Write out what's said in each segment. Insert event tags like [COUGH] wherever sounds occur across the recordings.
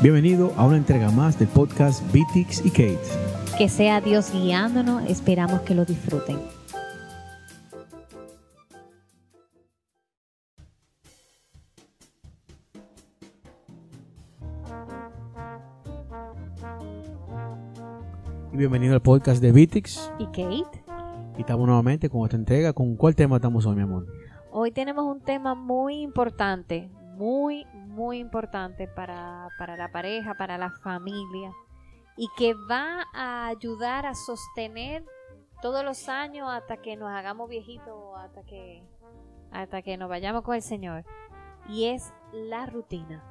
Bienvenido a una entrega más del podcast Bitix y Kate. Que sea Dios guiándonos, esperamos que lo disfruten. Y bienvenido al podcast de Bitix. ¿Y Kate? Y estamos nuevamente con esta entrega. ¿Con cuál tema estamos hoy, mi amor? Hoy tenemos un tema muy importante, muy, muy importante para, para la pareja, para la familia, y que va a ayudar a sostener todos los años hasta que nos hagamos viejitos, hasta que, hasta que nos vayamos con el Señor. Y es la rutina.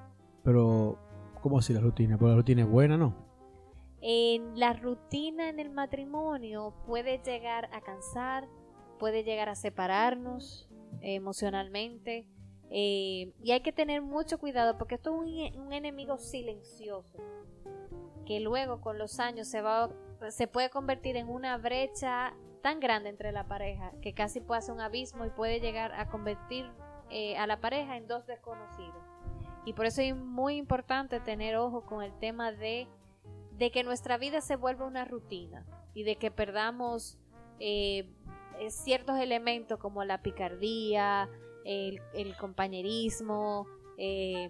Pero, ¿cómo así la rutina? Pues la rutina es buena, ¿no? En la rutina en el matrimonio puede llegar a cansar, puede llegar a separarnos emocionalmente. Eh, y hay que tener mucho cuidado porque esto es un, enemigo silencioso que luego con los años se va se puede convertir en una brecha tan grande entre la pareja que casi puede hacer un abismo y puede llegar a convertir eh, a la pareja en dos desconocidos. Y por eso es muy importante tener ojo con el tema de, de que nuestra vida se vuelva una rutina y de que perdamos eh, ciertos elementos como la picardía, el, el compañerismo, eh,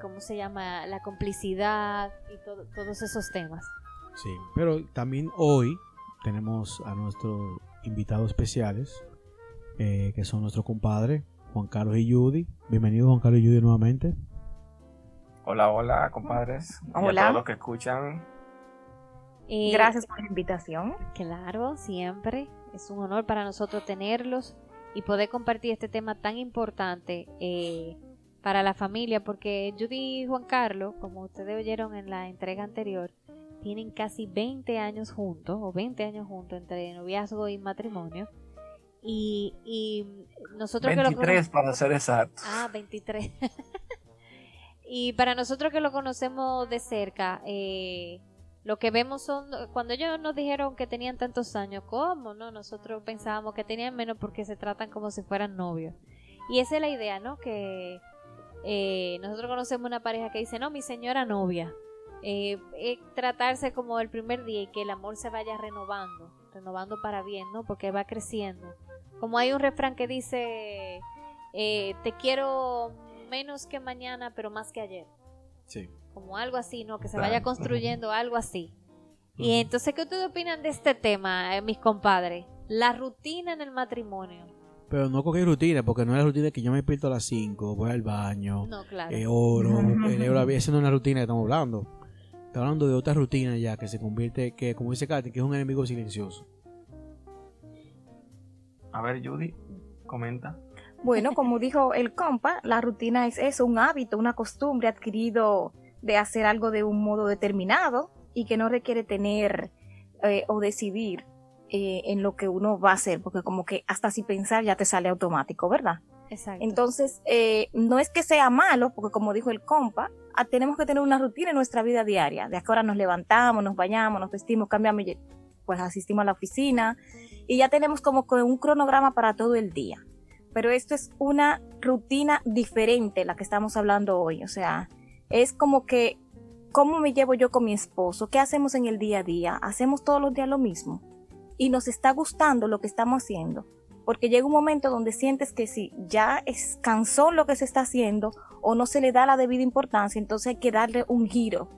¿cómo se llama? La complicidad y todo- todos esos temas. Sí. Pero también hoy tenemos a nuestros invitados especiales, eh, que son nuestros compadres, Juan Carlos y Judy. Bienvenidos, Juan Carlos y Judy, nuevamente. Hola, hola, compadres. Y Hola. a todos los que escuchan. Eh, Gracias por la invitación. Claro, siempre. Es un honor para nosotros tenerlos y poder compartir este tema tan importante eh, para la familia, porque Judy y Juan Carlos, como ustedes oyeron en la entrega anterior, tienen casi 20 años juntos, o 20 años juntos entre noviazgo y matrimonio. Y, y nosotros que lo 23 para ser exactos. Ah, 23. [LAUGHS] y para nosotros que lo conocemos de cerca, eh, lo que vemos son, cuando ellos nos dijeron que tenían tantos años, ¿cómo? No, nosotros pensábamos que tenían menos porque se tratan como si fueran novios. Y esa es la idea, ¿no? Que eh, nosotros conocemos una pareja que dice, no, mi señora novia. Eh, es tratarse como el primer día y que el amor se vaya renovando, renovando para bien, ¿no? Porque va creciendo. Como hay un refrán que dice, eh, te quiero menos que mañana, pero más que ayer. Sí. Como algo así, ¿no? Que se vaya construyendo algo así. Y entonces, ¿qué ustedes opinan de este tema, eh, mis compadres? La rutina en el matrimonio. Pero no cualquier rutina, porque no es la rutina que yo me despierto a las 5, voy al baño, No, claro. eh, oro, la vida. Esa no es una rutina que estamos hablando. Estamos hablando de otra rutina ya que se convierte, que como dice Katy, que es un enemigo silencioso. A ver, Judy, comenta. Bueno, como dijo el compa, la rutina es eso, un hábito, una costumbre adquirido de hacer algo de un modo determinado y que no requiere tener eh, o decidir eh, en lo que uno va a hacer, porque como que hasta si pensar ya te sale automático, ¿verdad? Exacto. Entonces, eh, no es que sea malo, porque como dijo el compa, ah, tenemos que tener una rutina en nuestra vida diaria. De ahora nos levantamos, nos bañamos, nos vestimos, cambiamos, pues asistimos a la oficina y ya tenemos como un cronograma para todo el día. Pero esto es una rutina diferente la que estamos hablando hoy. O sea, es como que, ¿cómo me llevo yo con mi esposo? ¿Qué hacemos en el día a día? ¿Hacemos todos los días lo mismo? Y nos está gustando lo que estamos haciendo porque llega un momento donde sientes que si ya es cansón lo que se está haciendo o no se le da la debida importancia, entonces hay que darle un giro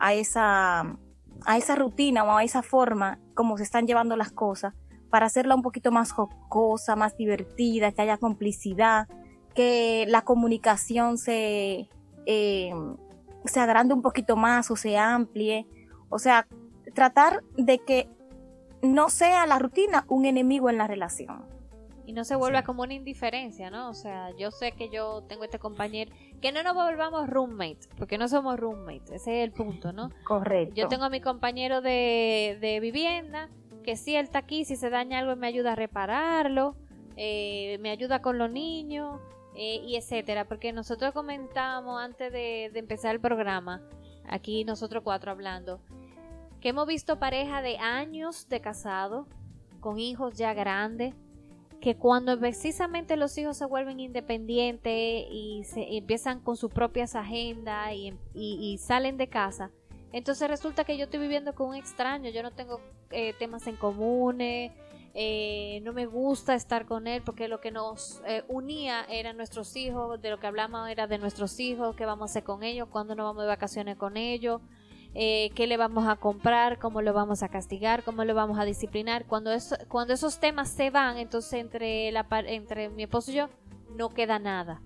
a esa, a esa rutina o a esa forma como se están llevando las cosas para hacerla un poquito más jocosa, más divertida, que haya complicidad, que la comunicación se, eh, se agrande un poquito más o se amplíe. O sea, tratar de que no sea la rutina un enemigo en la relación. Y no se vuelva Sí. como una indiferencia, ¿no? O sea, yo sé que yo tengo este compañero, que no nos volvamos roommates, porque no somos roommates, ese es el punto, ¿no? [LAUGHS] Correcto. Yo tengo a mi compañero de, de vivienda, que si él está aquí, si se daña algo, me ayuda a repararlo, eh, me ayuda con los niños, eh, y etcétera. Porque nosotros comentamos antes de, empezar el programa, aquí nosotros cuatro hablando, que hemos visto pareja de años de casado, con hijos ya grandes, que cuando precisamente los hijos se vuelven independientes y se empiezan con sus propias agendas y, y, salen de casa, entonces resulta que yo estoy viviendo con un extraño, yo no tengo eh, temas en comunes, eh, no me gusta estar con él porque lo que nos eh, unía eran nuestros hijos, de lo que hablamos era de nuestros hijos, qué vamos a hacer con ellos, cuándo nos vamos de vacaciones con ellos, eh, qué le vamos a comprar, cómo lo vamos a castigar, cómo lo vamos a disciplinar. Cuando, eso, cuando esos temas se van, entonces entre, la, entre mi esposo y yo no queda nada.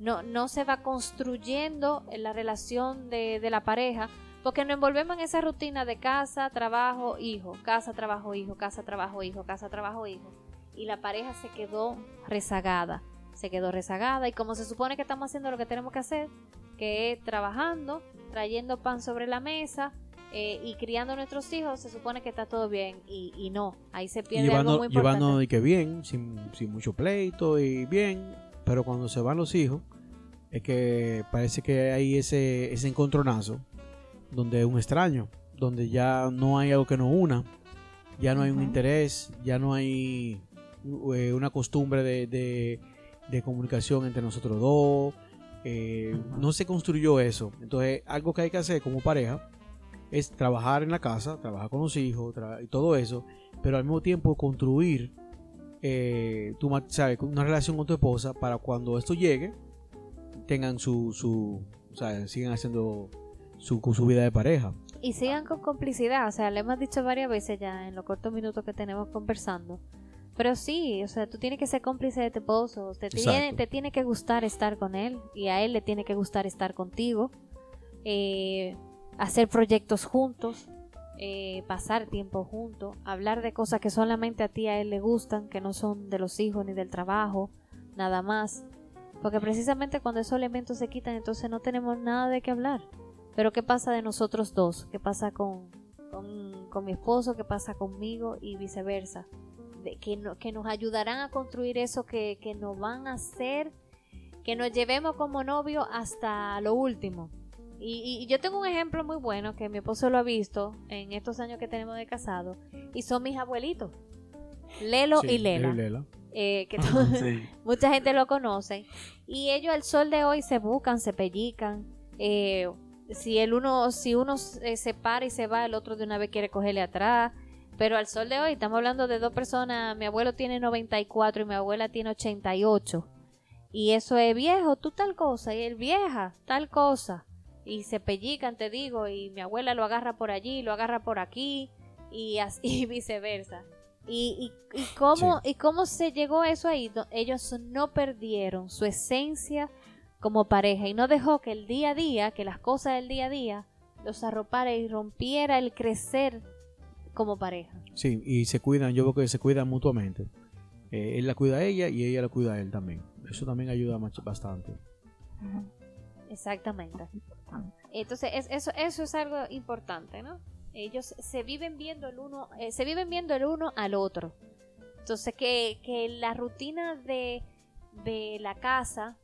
No, no se va construyendo la relación de, de la pareja porque nos envolvemos en esa rutina de casa, trabajo, hijo, casa, trabajo, hijo, casa, trabajo, hijo, casa, trabajo, hijo. Y la pareja se quedó rezagada, se quedó rezagada y como se supone que estamos haciendo lo que tenemos que hacer, que es trabajando, trayendo pan sobre la mesa eh, y criando a nuestros hijos, se supone que está todo bien y, no, ahí se pierde llevando, algo muy importante. Llevando que bien, sin, mucho pleito y bien, pero cuando se van los hijos, es que parece que hay ese, ese encontronazo donde es un extraño, donde ya no hay algo que nos una, ya no hay un interés, ya no hay eh, una costumbre de, de comunicación entre nosotros dos, eh, no se construyó eso. Entonces, algo que hay que hacer como pareja es trabajar en la casa, trabajar con los hijos y todo eso, pero al mismo tiempo construir eh, tu, ¿sabes? una relación con tu esposa para cuando esto llegue, tengan su, su o sea, sigan haciendo su, su vida de pareja. Y sigan con complicidad, o sea, le hemos dicho varias veces ya en los cortos minutos que tenemos conversando, pero sí, o sea, tú tienes que ser cómplice de tu esposo. Te tiene, te tiene que gustar estar con él y a él le tiene que gustar estar contigo. Eh, hacer proyectos juntos, eh, pasar tiempo juntos, hablar de cosas que solamente a ti a él le gustan, que no son de los hijos ni del trabajo, nada más. Porque precisamente cuando esos elementos se quitan, entonces no tenemos nada de qué hablar. Pero ¿qué pasa de nosotros dos? ¿Qué pasa con, con, con mi esposo? ¿Qué pasa conmigo? Y viceversa que, que nos ayudarán a construir eso que, que nos van a hacer que nos llevemos como novio hasta lo último. Y, yo tengo un ejemplo muy bueno que mi esposo lo ha visto en estos años que tenemos de casado y son mis abuelitos, Lelo y Lela. Eh, que [LAUGHS] [LAUGHS] mucha gente lo conoce y ellos al sol de hoy se buscan, se pellican. Eh, si el uno, si uno se para y se va, el otro de una vez quiere cogerle atrás. Pero al sol de hoy estamos hablando de dos personas, mi abuelo tiene 94 y mi abuela tiene 88. Y eso es viejo, tú tal cosa, y él vieja, tal cosa. Y se pellican, te digo, y mi abuela lo agarra por allí, lo agarra por aquí, y así [LAUGHS] viceversa. Y, y, y cómo, y cómo se llegó eso ahí, ellos no perdieron su esencia como pareja y no dejó que el día a día, que las cosas del día a día, los arropara y rompiera el crecer como pareja. Sí, y se cuidan, yo veo que se cuidan mutuamente. Eh, él la cuida a ella y ella la cuida a él también. Eso también ayuda bastante. Exactamente. Entonces, eso, eso es algo importante, ¿no? Ellos se viven viendo el uno, eh, se viven viendo el uno al otro. Entonces, que, que la rutina de, de la casa,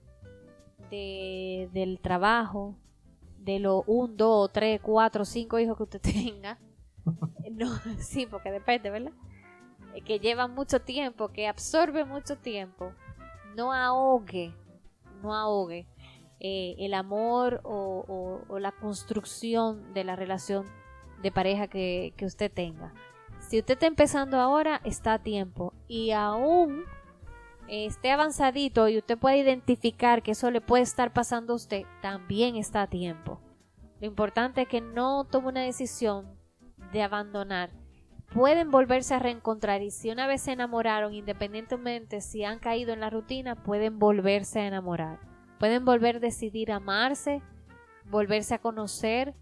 de, del trabajo, de los un, dos, tres, cuatro, cinco hijos que usted [LAUGHS] tenga, no, sí, porque depende, ¿verdad? Que lleva mucho tiempo, que absorbe mucho tiempo, no ahogue, no ahogue eh, el amor o, la construcción de la relación de pareja que, que usted tenga. Si usted está empezando ahora, está a tiempo. Y aún esté avanzadito y usted puede identificar que eso le puede estar pasando a usted, también está a tiempo. Lo importante es que no tome una decisión de abandonar, pueden volverse a reencontrar y si una vez se enamoraron, independientemente si han caído en la rutina, pueden volverse a enamorar. Pueden volver a decidir amarse, volverse a conocer,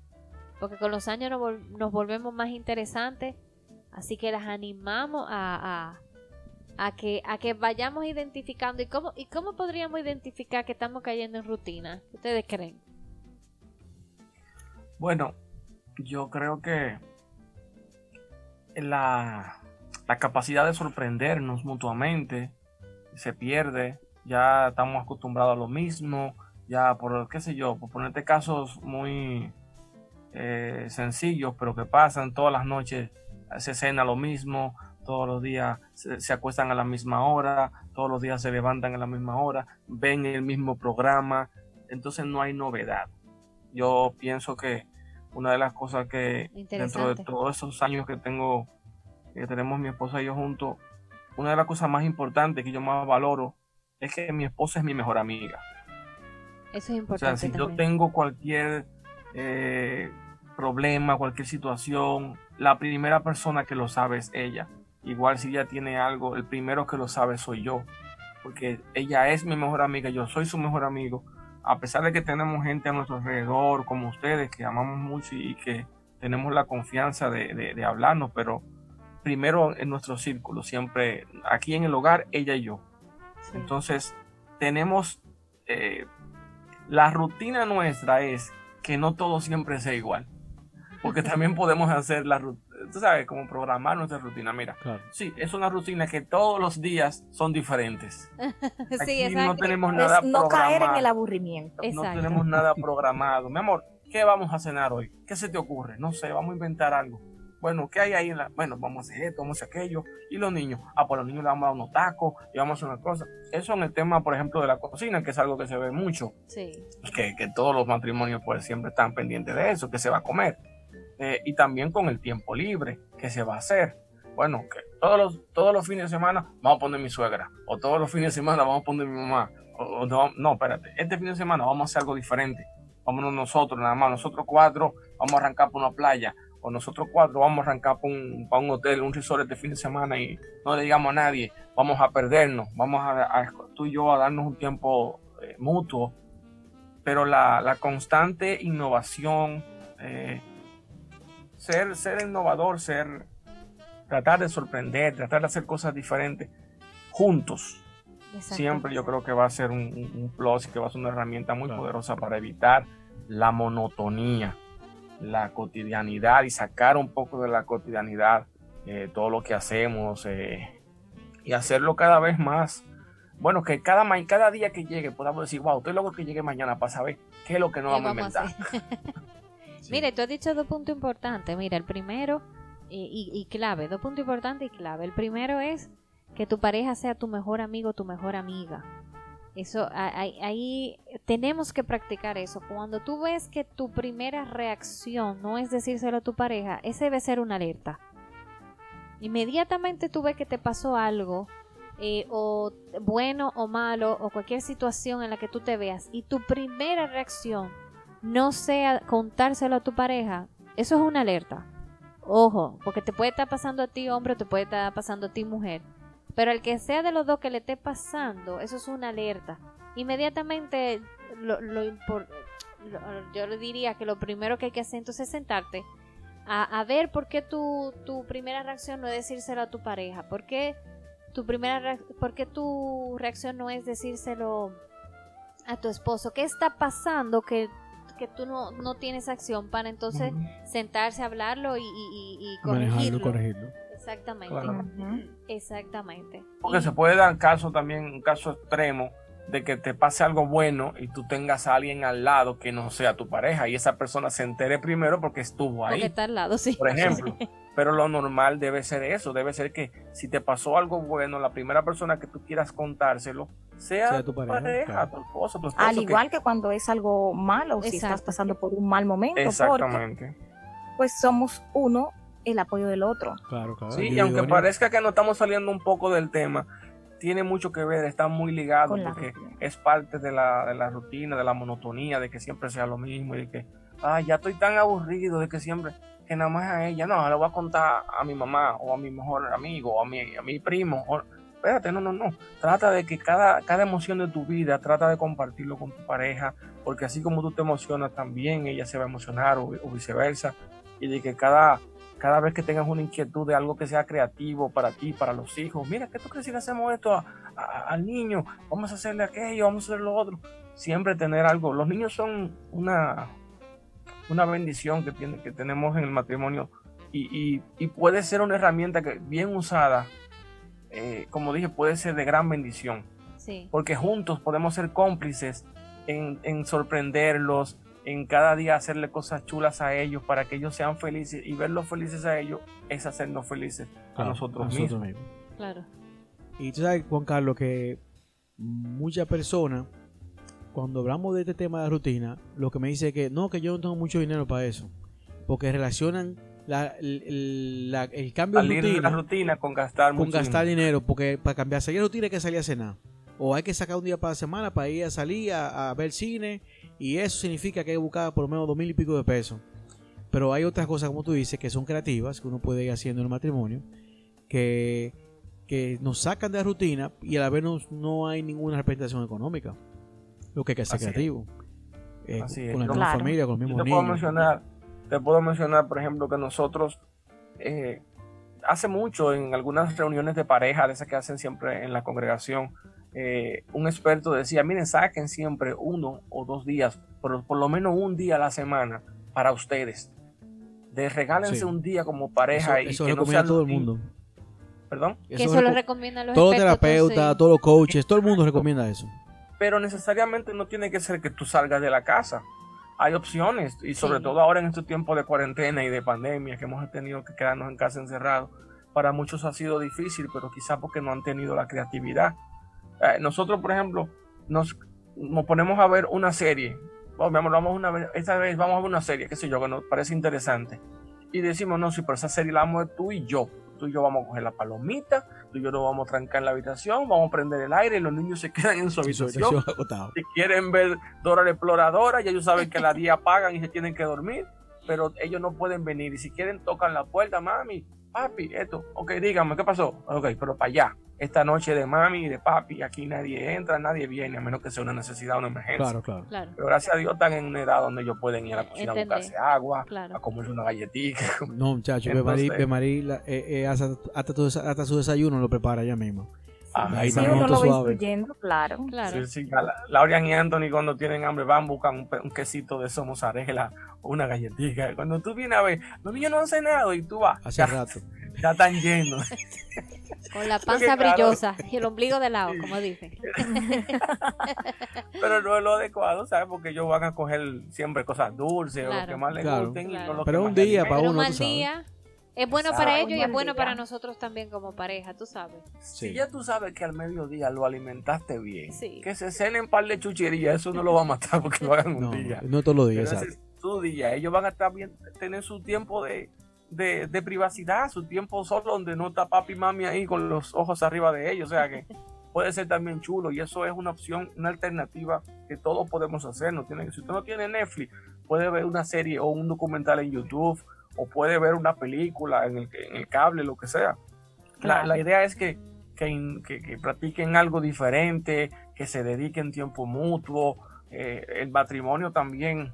porque con los años nos, volvemos más interesantes. Así que las animamos a, que, a que vayamos identificando. ¿Y cómo, ¿Y cómo podríamos identificar que estamos cayendo en rutina? ¿Ustedes creen? Bueno, yo creo que la, capacidad de sorprendernos mutuamente se pierde, ya estamos acostumbrados a lo mismo, ya por, qué sé yo, por ponerte casos muy eh, sencillos, pero que pasan todas las noches, se cena lo mismo, todos los días se, se, acuestan a la misma hora, todos los días se levantan a la misma hora, ven el mismo programa, entonces no hay novedad. Yo pienso que una de las cosas que dentro de todos esos años que tengo, que tenemos mi esposa y yo juntos, una de las cosas más importantes que yo más valoro es que mi esposa es mi mejor amiga. Eso es importante. O sea, si yo tengo cualquier eh, problema, cualquier situación, la primera persona que lo sabe es ella. Igual si ella tiene algo, el primero que lo sabe soy yo. Porque ella es mi mejor amiga, yo soy su mejor amigo. A pesar de que tenemos gente a nuestro alrededor, como ustedes, que amamos mucho y que tenemos la confianza de, de hablarnos, pero primero en nuestro círculo, siempre aquí en el hogar, ella y yo. Sí. Entonces, tenemos, eh, la rutina nuestra es que no todo siempre sea igual. Porque [LAUGHS] también podemos hacer la tú sabes, como programar nuestra rutina. Mira, claro. sí, es una rutina que todos los días son diferentes. [LAUGHS] sí, Aquí no tenemos nada es no caer en el aburrimiento. No tenemos nada [LAUGHS] programado. Mi amor, ¿qué vamos a cenar hoy? ¿Qué se te ocurre? No sé, vamos a inventar algo bueno, ¿qué hay ahí? En la... Bueno, vamos a hacer esto, vamos a hacer aquello. Y los niños, ah, pues los niños le vamos a dar unos tacos y vamos a hacer una cosa. Eso en el tema, por ejemplo, de la cocina, que es algo que se ve mucho. Sí. Que, que todos los matrimonios pues siempre están pendientes de eso, que se va a comer. Eh, y también con el tiempo libre, que se va a hacer. Bueno, todos los, todos los fines de semana vamos a poner mi suegra. O todos los fines de semana vamos a poner mi mamá. No, no, espérate. Este fin de semana vamos a hacer algo diferente. Vámonos nosotros, nada más. Nosotros cuatro vamos a arrancar por una playa o nosotros cuatro vamos a arrancar para un, para un hotel, un resort este fin de semana y no le digamos a nadie, vamos a perdernos, vamos a, a tú y yo a darnos un tiempo eh, mutuo, pero la, la, constante innovación, eh, ser, ser innovador, ser, tratar de sorprender, tratar de hacer cosas diferentes juntos, siempre yo creo que va a ser un, un, plus y que va a ser una herramienta muy claro. poderosa para evitar la monotonía la cotidianidad y sacar un poco de la cotidianidad eh, todo lo que hacemos eh, y hacerlo cada vez más. Bueno, que cada, cada día que llegue podamos decir, wow, estoy loco que llegue mañana para saber qué es lo que nos vamos, vamos, a inventar. [LAUGHS] Mire, tú has dicho dos puntos importantes. Mira, el primero y, clave, dos puntos importantes y clave. El primero es que tu pareja sea tu mejor amigo, tu mejor amiga. Eso, ahí, ahí, tenemos que practicar eso. Cuando tú ves que tu primera reacción no es decírselo a tu pareja, ese debe ser una alerta. Inmediatamente tú ves que te pasó algo, eh, o bueno o malo, o cualquier situación en la que tú te veas, y tu primera reacción no sea contárselo a tu pareja, eso es una alerta. Ojo, porque te puede estar pasando a ti hombre, te puede estar pasando a ti mujer. Pero el que sea de los dos que le esté pasando, eso es una alerta. Inmediatamente, lo, lo, lo, yo le diría que lo primero que hay que hacer entonces es sentarte a, a ver por qué tu, tu, primera reacción no es decírselo a tu pareja. ¿Por qué tu, primera por qué tu reacción no es decírselo a tu esposo? ¿Qué está pasando que, que tú no, no tienes acción para entonces uh -huh. sentarse a hablarlo y, y, y corregirlo? corregirlo. Exactamente. Claro. Exactamente. Porque y... se puede dar caso también, un caso extremo, de que te pase algo bueno y tú tengas a alguien al lado que no sea tu pareja y esa persona se entere primero porque estuvo ahí. Porque está al lado, sí. Por ejemplo. [LAUGHS] Pero lo normal debe ser eso, debe ser que si te pasó algo bueno, la primera persona que tú quieras contárselo sea, sea tu pareja, pareja claro. tu esposo, tu esposo. Al igual que... que, cuando es algo malo, Exacto. si estás pasando por un mal momento. Exactamente. Porque, pues somos uno el apoyo del otro. Claro, claro. Sí, y aunque parezca que no estamos saliendo un poco del tema, tiene mucho que ver, está muy ligado porque es parte de la, de la, rutina, de la monotonía, de que siempre sea lo mismo y de que, ay, ya estoy tan aburrido de que siempre, que nada más a ella, no, le voy a contar a mi mamá o a mi mejor amigo o a mi, a mi primo. O, espérate, no, no, no. Trata de que cada, cada emoción de tu vida, trata de compartirlo con tu pareja, porque así como tú te emocionas, también ella se va a emocionar o, o viceversa. Y de que cada, cada vez que tengas una inquietud de algo que sea creativo para ti, para los hijos, mira, ¿qué tú crees si le hacemos esto a, a, al niño? Vamos a hacerle aquello, vamos a hacer lo otro. Siempre tener algo. Los niños son una, una bendición que, tiene, que tenemos en el matrimonio y, y, y puede ser una herramienta que bien usada, eh, como dije, puede ser de gran bendición. Sí. Porque juntos podemos ser cómplices en, en sorprenderlos, en cada día hacerle cosas chulas a ellos para que ellos sean felices y verlos felices a ellos es hacernos felices a Claro, nosotros, nosotros mismos. mismos. Claro. Y tú sabes, Juan Carlos, que muchas personas, cuando hablamos de este tema de rutina, lo que me dice es que no, que yo no tengo mucho dinero para eso. Porque relacionan la- el, el- la- el cambio de de la rutina rutina con gastar con mucho gastar dinero. dinero. Porque para cambiar salir de rutina hay que salir a cenar. O hay que sacar un día para la semana para ir a salir a, a ver cine. Y eso significa que hay que buscar por lo menos dos mil y pico de pesos. Pero hay otras cosas, como tú dices, que son creativas, que uno puede ir haciendo en el matrimonio, que, que nos sacan de la rutina y a la vez no, no hay ninguna representación económica. Lo que hay que ser Así es. creativo. Eh, Así es. con la Yo- misma Claro. familia, con los Yo mismos te puedo niños. mencionar, te puedo mencionar, por ejemplo, que nosotros eh, hace mucho en algunas reuniones de pareja, de esas que hacen siempre en la congregación, eh, un experto decía, miren, saquen siempre uno o dos días, pero por lo menos un día a la semana para ustedes. De regálense Sí. un día como pareja Eso, y eso que no recomienda sean todo el mundo. Perdón. Que eso reco- lo recomiendan los Todos los expertos, terapeutas, sí. todos los coaches, todo el mundo recomienda eso. Pero necesariamente no tiene que ser que tú salgas de la casa. Hay opciones y sobre Sí. todo ahora en estos tiempos de cuarentena y de pandemia que hemos tenido que quedarnos en casa encerrados. Para muchos ha sido difícil, pero quizás porque no han tenido la creatividad. Eh, nosotros, por ejemplo, nos, nos ponemos a ver una serie. Oh, mi amor, vamos una vez, esta vez vamos a ver una serie, qué sé yo, que nos parece interesante. Y decimos, no, sí, pero esa serie la vamos a ver tú y yo. Tú y yo vamos a coger la palomita, tú y yo nos vamos a trancar en la habitación, vamos a prender el aire y los niños se [LAUGHS] quedan en su habitación si quieren ver Dora la Exploradora, ya ellos saben que a las 10 apagan y se tienen que dormir, pero ellos no pueden venir. Y si quieren, tocan la puerta, mami, papi, esto. Ok, dígame, ¿qué pasó? Ok, pero para allá. Esta noche de mami y de papi, aquí nadie entra, nadie viene, a menos que sea una necesidad una emergencia. Claro, claro. Claro, Pero gracias a Dios están en una edad donde ellos pueden ir a la cocina a buscarse agua, claro. a comerse una galletita. No, muchacho, [LAUGHS] Entonces- Bemarí, eh, eh, hasta, hasta, tu- hasta su desayuno lo prepara ella misma. Ah, Ahí Sí, también uno lo va suave. instruyendo, claro. Claro. Sí, sí, la- Laurian y Anthony cuando tienen hambre van, buscan un, un quesito de eso, mozzarella o una galletita. Cuando tú vienes a ver, los niños no han cenado y tú vas, Hace ya, rato. ya están llenos. [LAUGHS] Con la Porque, panza claro, brillosa y el ombligo de lado, como dicen. [LAUGHS] Pero no es lo adecuado, ¿sabes? Porque ellos van a coger siempre cosas dulces o lo Claro. que más les Claro. gusten. y Claro. no lo Pero que un más día alimenten. pa' Pero uno, un tú mal sabes. día es bueno Exacto. para ellos y es bueno para nosotros también como pareja, tú sabes. Si ya tú sabes que al mediodía lo alimentaste bien, Sí. que se cenen un par de chucherías, eso no lo va a matar porque lo hagan un No, día. no todos los Pero días, ese exacto. es su día. Ellos van a estar bien, tener su tiempo de, de, de privacidad, su tiempo solo donde no está papi y mami ahí con los ojos arriba de ellos. O sea que [LAUGHS] puede ser también chulo y eso es una opción, una alternativa que todos podemos hacer. No tiene, si usted no tiene Netflix, puede ver una serie o un documental en YouTube o puede ver una película en el, en el cable, lo que sea. La, la idea es que, que, que- que practiquen algo diferente, que se dediquen tiempo mutuo. Eh, el matrimonio también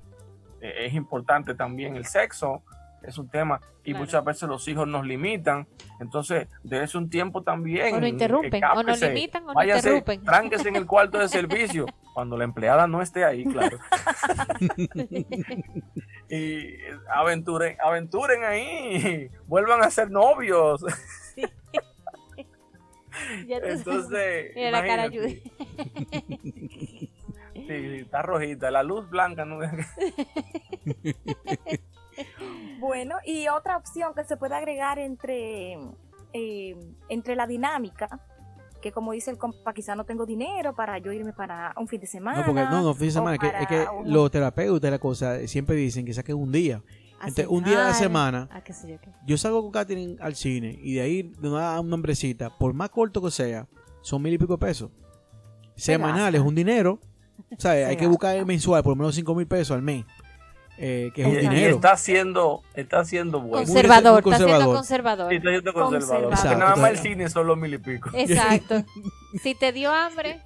eh, es importante, también el sexo es un tema y Claro. muchas veces los hijos nos limitan. Entonces, dése un tiempo también. O nos interrumpen, o nos limitan o váyase, interrumpen. tránquese en el cuarto de servicio cuando la empleada no esté ahí, claro. [LAUGHS] y aventuren, aventuren ahí, [LAUGHS] vuelvan a ser novios. Ya tú sabes. Entonces, [LAUGHS] Mira la cara. Judy. Sí, sí, está rojita, la luz blanca no [LAUGHS] Bueno, y otra opción que se puede agregar entre, eh, entre la dinámica, que como dice el compa, quizá no tengo dinero para yo irme para un fin de semana. No, porque no, no, fin de semana, es que, es que un- los terapeutas y la cosa siempre dicen que saquen un día. A Entonces, un día a la semana, a yo salgo con Katherine al cine y de ahí de una, una hambrecita, por más corto que sea, son mil y pico de pesos. Semanal es un dinero, ¿sabes? [LAUGHS] Hay que buscar mensual, por lo menos cinco mil pesos al mes, eh, que es Y- un y dinero. está haciendo, está haciendo bueno. Conservador, muy está siendo conservador. conservador. Sí, está siendo conservador. Conservador. Porque nada más el cine son los mil y pico. Exacto. [LAUGHS] Si te dio hambre,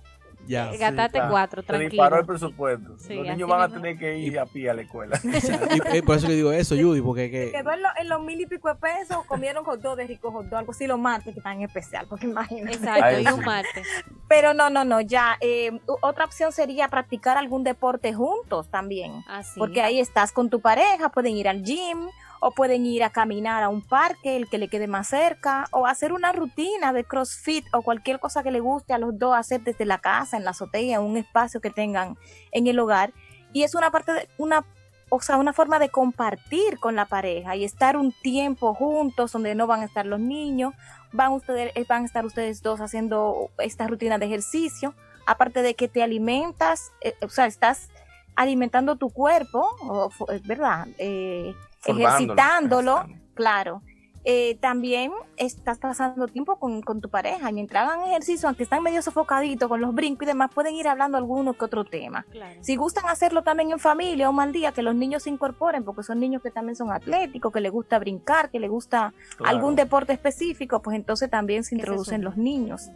Ya. eh, gastate claro. cuatro, Se disparó el tranquilo. presupuesto. Sí, los niños van a tener que ir a pie a la escuela. [LAUGHS] Y, eh, por eso le digo eso, Judy, porque que, Quedó en, lo- en los mil y pico de pesos, comieron hot dog de rico hot dog, algo así los martes que están en especial, porque imagínate. Exacto, y un sí. martes. Pero no, no, no, ya. eh, otra opción sería practicar algún deporte juntos también. Así. Porque ahí estás con tu pareja, pueden ir al gym o pueden ir a caminar a un parque, el que le quede más cerca, o hacer una rutina de CrossFit o cualquier cosa que le guste a los dos hacer desde la casa, en la azotea, en un espacio que tengan en el hogar. y es una parte de una o sea, una forma de compartir con la pareja y estar un tiempo juntos donde no van a estar los niños, van ustedes eh, van a estar ustedes dos haciendo esta rutina de ejercicio, aparte de que te alimentas, eh, o sea, estás alimentando tu cuerpo, verdad, eh, ejercitándolo, claro. Eh, también estás pasando tiempo con, tu pareja. Mientras hagan ejercicio, aunque están medio sofocaditos con los brincos y demás, pueden ir hablando alguno que otro tema. Si gustan hacerlo también en familia o mal día, que los niños se incorporen, porque son niños que también son atléticos, que les gusta brincar, que les gusta algún deporte específico, pues entonces también se introducen los niños.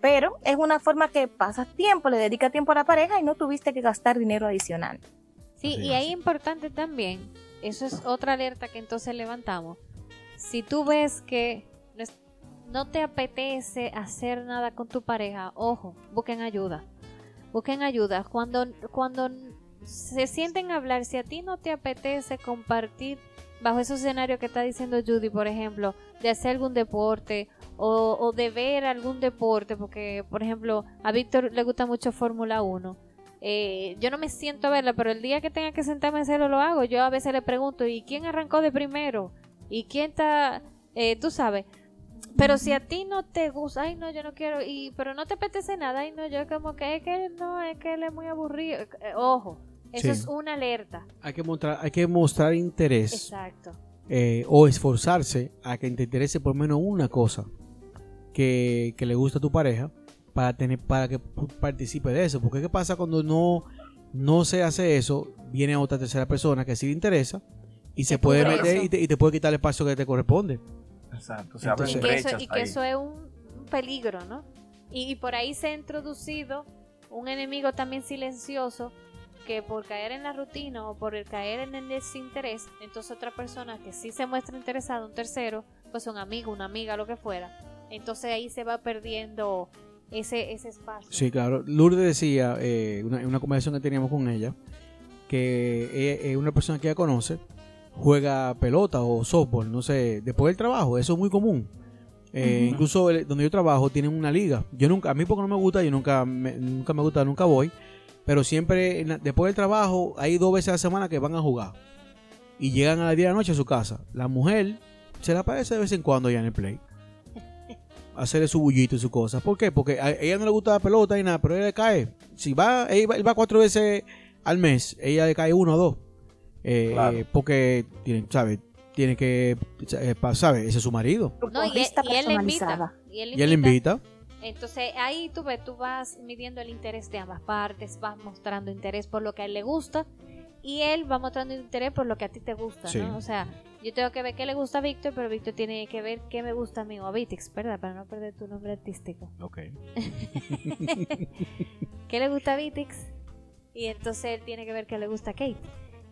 Pero es una forma que pasas tiempo, le dedicas tiempo a la pareja y no tuviste que gastar dinero adicional. Sí, y ahí importante también, eso es otra alerta que entonces levantamos si tú ves que no te apetece hacer nada con tu pareja, ojo, busquen ayuda. Busquen ayuda. Cuando, cuando se sienten a hablar, si a ti no te apetece compartir bajo ese escenario que está diciendo Judy, por ejemplo, de hacer algún deporte o, de ver algún deporte, porque, por ejemplo, a Víctor le gusta mucho Fórmula 1. Eh, yo no me siento a verla, pero el día que tenga que sentarme a hacerlo, lo hago. Yo a veces le pregunto, ¿y quién arrancó de primero? ¿Y quién está, eh, tú sabes? Pero si a ti no te gusta, ay no, yo no quiero, y pero no te apetece nada, ay no, yo como que es que no, es que él es muy aburrido. Eh, ojo, eso es una alerta. Hay que mostrar, hay que mostrar interés. Exacto. Eh, o esforzarse a que te interese por menos una cosa que, que, le gusta a tu pareja para tener para que participe de eso. Porque qué pasa cuando no, no se hace eso, viene otra tercera persona que sí le interesa y se puede meter y te, puede quitar el espacio que te corresponde. Exacto, y, que eso, y que eso es un, peligro, ¿no? Y, por ahí se ha introducido un enemigo también silencioso que por caer en la rutina o por el caer en el desinterés, entonces otra persona que sí se muestra interesada, un tercero, pues un amigo, una amiga, lo que fuera, entonces ahí se va perdiendo ese, ese espacio. Sí, claro. Lourdes decía, eh, una, una conversación que teníamos con ella, que una persona que ella conoce, juega pelota o softball, no sé, después del trabajo, eso es muy común. Eh, incluso donde yo trabajo tienen una liga. Yo nunca, a mí porque no me gusta, yo nunca me, nunca me gusta, nunca voy. Pero siempre, después del trabajo, hay dos veces a la semana que van a jugar. Y llegan a la día de la noche a su casa. La mujer se le aparece de vez en cuando ya en el play. Hacerle su bullito y su cosa. ¿Por qué? Porque a ella no le gusta la pelota y nada, pero ella le cae. Si va, él va, va cuatro veces al mes, ella le cae uno o dos. Eh, porque tiene, ¿sabe? Tiene que, eh, ¿sabe? Ese es su marido. No, y, él, le invita, y, él invita. Entonces ahí tú ves, tú vas midiendo el interés de ambas partes, vas mostrando interés por lo que a él le gusta y él va mostrando interés por lo que a ti te gusta, ¿no? O sea, yo tengo que ver qué le gusta a Víctor, pero Víctor tiene que ver qué me gusta a mí o a Vitix, ¿verdad? Para no perder tu nombre artístico. Ok. [LAUGHS] ¿Qué le gusta a Vitix? Y entonces él tiene que ver qué le gusta a Kate.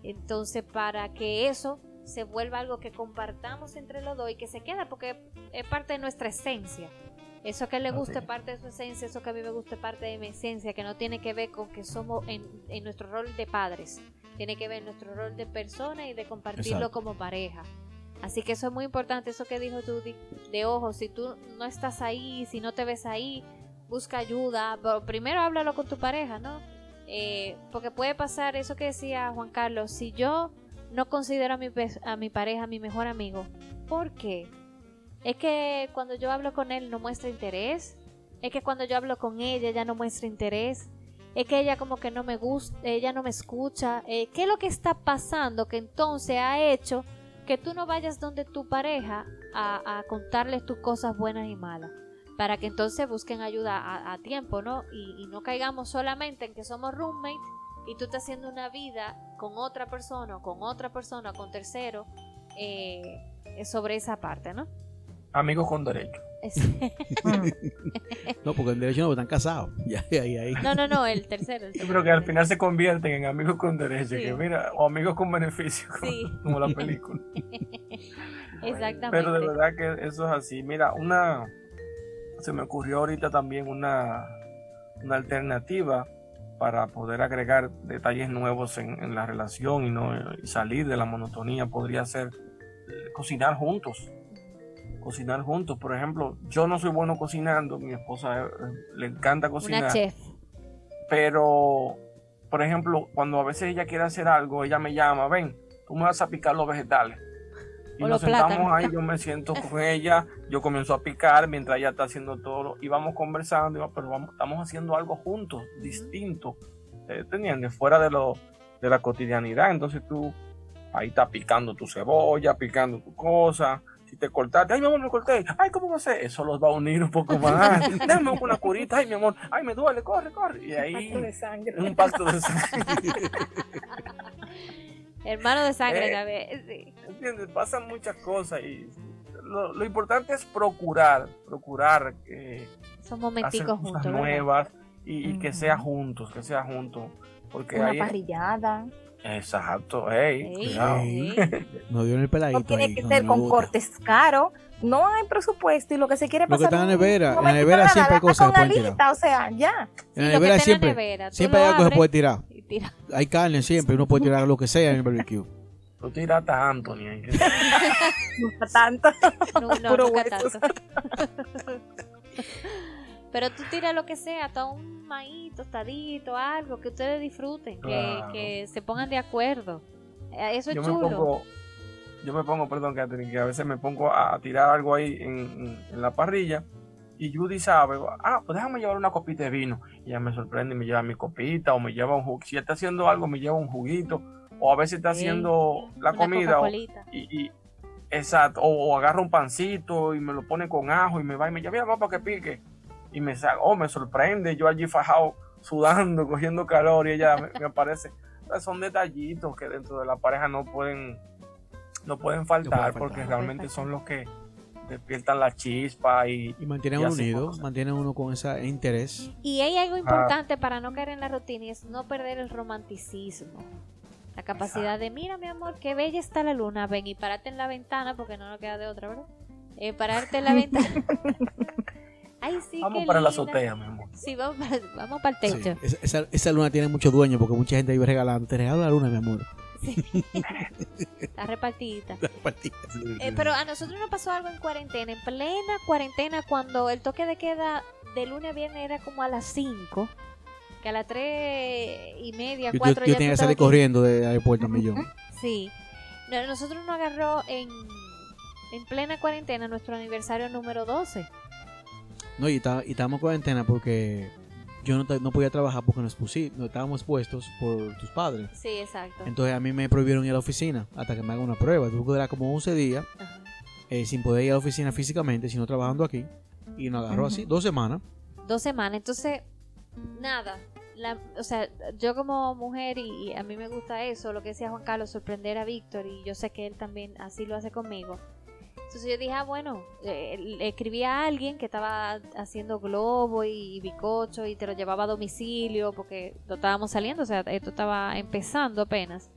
Entonces, para que eso se vuelva algo que compartamos entre los dos y que se quede, porque es parte de nuestra esencia. Eso que le guste parte de su esencia, eso que a mí me guste parte de mi esencia, que no tiene que ver con que somos en, nuestro rol de padres, tiene que ver nuestro rol de persona y de compartirlo como pareja. Así que eso es muy importante, eso que dijo tú de, ojo, si tú no estás ahí, si no te ves ahí, busca ayuda, pero primero háblalo con tu pareja, ¿no? Eh, porque puede pasar eso que decía Juan Carlos, si yo no considero a mi, a mi pareja mi mejor amigo, ¿por qué? Es que cuando yo hablo con él no muestra interés, es que cuando yo hablo con ella ya no muestra interés, es que ella como que no me gusta, ella no me escucha, eh, ¿qué es lo que está pasando que entonces ha hecho que tú no vayas donde tu pareja a, a contarles tus cosas buenas y malas? para que entonces busquen ayuda a, tiempo, ¿no? Y, no caigamos solamente en que somos roommates y tú estás haciendo una vida con otra persona, con otra persona, con tercero, eh, sobre esa parte, ¿no? Amigos con derecho. [LAUGHS] no, porque en derecho no están casados. [LAUGHS] Ya. No, no, no, el tercero. Creo que al final se convierten en amigos con derecho, que mira, o amigos con beneficio, como, [LAUGHS] la película. Exactamente. Pero de verdad que eso es así. Mira, una se me ocurrió ahorita también una, una alternativa para poder agregar detalles nuevos en, la relación y no salir de la monotonía podría ser eh, cocinar juntos cocinar juntos por ejemplo yo no soy bueno cocinando mi esposa eh, le encanta cocinar Una chef. pero por ejemplo, cuando a veces ella quiere hacer algo, ella me llama, ven, tú me vas a picar los vegetales. Y O nos sentamos plátanos. ahí, yo me siento con [LAUGHS] ella, yo comienzo a picar mientras ella está haciendo todo, y vamos conversando, pero vamos, estamos haciendo algo juntos, distinto, ¿te entiendes? Fuera de, lo, de la cotidianidad. Entonces tú ahí estás picando tu cebolla, picando tu cosa. Si te cortaste, ay, mi amor, me corté. Ay, ¿cómo va a ser? Eso los va a unir un poco más. [LAUGHS] Déjame una curita, ay, mi amor, ay, me duele, corre, corre. Y ahí Pacto de sangre. un pacto de sangre. [LAUGHS] Hermano de sangre, Eh. Sí. ¿Entiendes? Pasan muchas cosas y lo, lo importante es procurar, procurar que Son momenticos juntos. ¿verdad? Y, y que sea juntos, que sea juntos. Porque Una ahí... parrillada. Exacto, hey, Ey, cuidado. Ey. ey. [LAUGHS] Nos dio en el peladito. No tiene ahí, que donde ser con gusta. cortes caros. No hay presupuesto y lo que se quiere Lo que pasar. está en la nevera, en la nevera siempre hay cosas con que pueden tirar. o sea, ya. En la nevera siempre, nevera, siempre hay algo que se puede tirar. tira. Hay carne siempre, uno puede tirar lo que sea en el barbecue. Tú tiraste a Anthony ahí. [LAUGHS] No tanto. No, [LAUGHS] no, Puro nunca tanto. Pero tú tiras lo que sea, todo un maíz tostadito, algo que ustedes disfruten, que, Claro. que se pongan de acuerdo. Eh, Eso es yo me chulo. pongo, yo me pongo, perdón, Catherine, que a veces me pongo a tirar algo ahí en, la parrilla y Judy sabe, ah, pues déjame llevar una copita de vino. Y ella me sorprende y me lleva mi copita o me lleva un jugo. Si está haciendo algo, me lleva un juguito. O a veces está Sí, haciendo la comida. O, y, y- exacto, o, o agarra un pancito y me lo pone con ajo y me va y me lleva, mira, para que pique. Y me sa- oh, me sorprende, yo allí fajado, sudando, [LAUGHS] cogiendo calor y ella me, me aparece. O sea, son detallitos que dentro de la pareja no pueden, no pueden faltar, faltar. porque realmente faltar. son los que despiertan la chispa y, Y mantienen Y unido, cosas. mantienen uno con ese interés. Y hay algo importante para no caer en la rutina y es no perder el romanticismo. La capacidad de, mira mi amor, qué bella está la luna, ven y parate en la ventana, porque no nos queda de otra, ¿verdad? Eh, pararte en la [LAUGHS] ventana. Ay, sí, vamos para la azotea, mi amor. Sí, vamos para, vamos para el Sí, techo. esa, esa- esa luna tiene mucho dueño porque mucha gente vive regalando. Te regalo la luna, mi amor. [LAUGHS] Está repartidita. Partida. Eh, pero a nosotros nos pasó algo en cuarentena, en plena cuarentena, cuando el toque de queda de lunes a viernes era como a las 5, que a las 3 y media, yo, yo- 4 yo ya tenía que salir aquí. corriendo del aeropuerto a millón. [LAUGHS] Sí. No, nosotros nos agarró en, en plena cuarentena nuestro aniversario número 12. No, y, está- y estábamos en cuarentena porque yo no, no podía trabajar porque nos pusi- no estábamos puestos por tus padres. Sí, exacto. Entonces a mí me prohibieron ir a la oficina hasta que me hagan una prueba. Tuve que durar como 11 días eh, sin poder ir a la oficina físicamente, sino trabajando aquí. Y nos agarró así, dos semanas. Dos semanas. Entonces, nada. La, o sea, yo como mujer y, y a mí me gusta eso, lo que decía Juan Carlos, sorprender a Víctor y yo sé que él también así lo hace conmigo. Entonces yo dije, ah, bueno, eh, escribí a alguien que estaba haciendo globo y bizcocho y te lo llevaba a domicilio porque lo estábamos saliendo, o sea, esto estaba empezando apenas.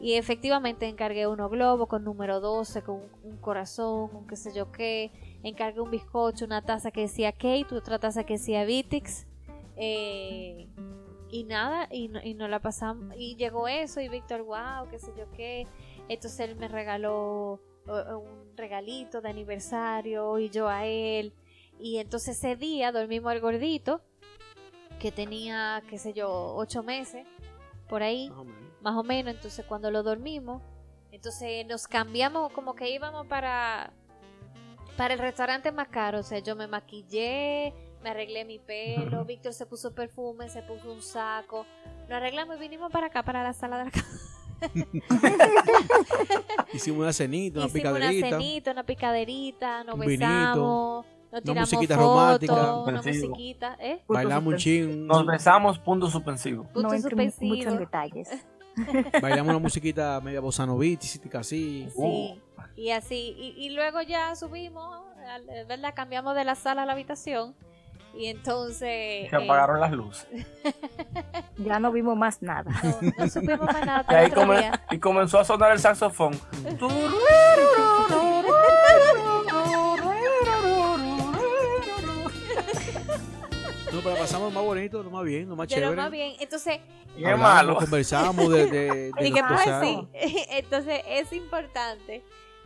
Y efectivamente encargué unos globos con número 12, con un, corazón, un qué sé yo qué. Encargué un bizcocho, una taza que decía Kate, otra taza que decía Vitix. Eh, y nada, y, no- y nos la pasamos. Y llegó eso, y Víctor, wow, qué sé yo qué. Entonces él me regaló un regalito de aniversario y yo a él. Y entonces ese día dormimos el gordito, que tenía, qué sé yo, ocho meses, por ahí más o menos. Entonces, cuando lo dormimos, entonces nos cambiamos, como que íbamos para, para el restaurante más caro. O sea, yo me maquillé, me arreglé mi pelo, [LAUGHS] Víctor se puso perfume, se puso un saco. Nos arreglamos y vinimos para acá, para la sala de la casa. [LAUGHS] Hicimos una cenita, una Hicimos una picaderita. cenita, una picaderita, nos Un vinito, besamos, nos tiramos musiquita fotos, romántica. una Suspensivo. musiquita, ¿eh? Bailamos un chin, Nos besamos, punto suspensivo. Punto no entro mucho suspensivo. en detalles. [LAUGHS] bailamos una musiquita media bossa novística así. Sí, y así, y, y luego ya subimos, ¿verdad? Cambiamos de la sala a la habitación y entonces Se eh, apagaron las luces. [LAUGHS] Ya no vimos más nada. no, no supimos más nada Y ahí y comenzó a sonar el saxofón. [LAUGHS] No, pero pasamos lo más bonito, lo más bien, lo más De chévere. lo más bien, entonces Y es Hablamos, malo. Conversamos de, de, [LAUGHS] de pues cosas. sí, entonces es importante.